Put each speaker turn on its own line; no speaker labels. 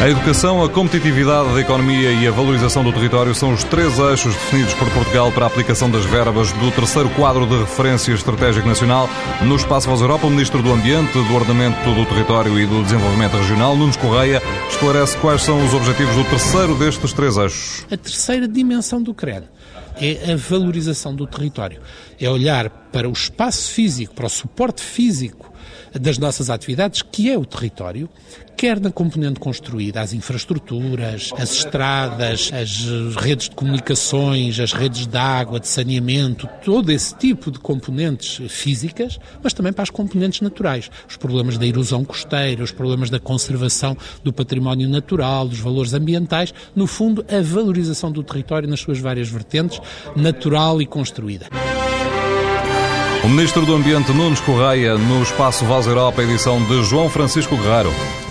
A educação, a competitividade da economia e a valorização do território são os três eixos definidos por Portugal para a aplicação das verbas do terceiro quadro de referência estratégico nacional. No Espaço Voz Europa, o Ministro do Ambiente, do Ordenamento do Território e do Desenvolvimento Regional, Nunes Correia, esclarece quais são os objetivos do terceiro destes três eixos.
A terceira dimensão do CRED é a valorização do território. É olhar para o espaço físico, para o suporte físico das nossas atividades, que é o território, quer na componente construída, as infraestruturas, as estradas, as redes de comunicações, as redes de água, de saneamento, todo esse tipo de componentes físicas, mas também para as componentes naturais, os problemas da erosão costeira, os problemas da conservação do património natural, dos valores ambientais, no fundo, a valorização do território nas suas várias vertentes, natural e construída.
O Ministro do Ambiente, Nunes Correia, no Espaço Voz Europa, edição de João Francisco Guerreiro.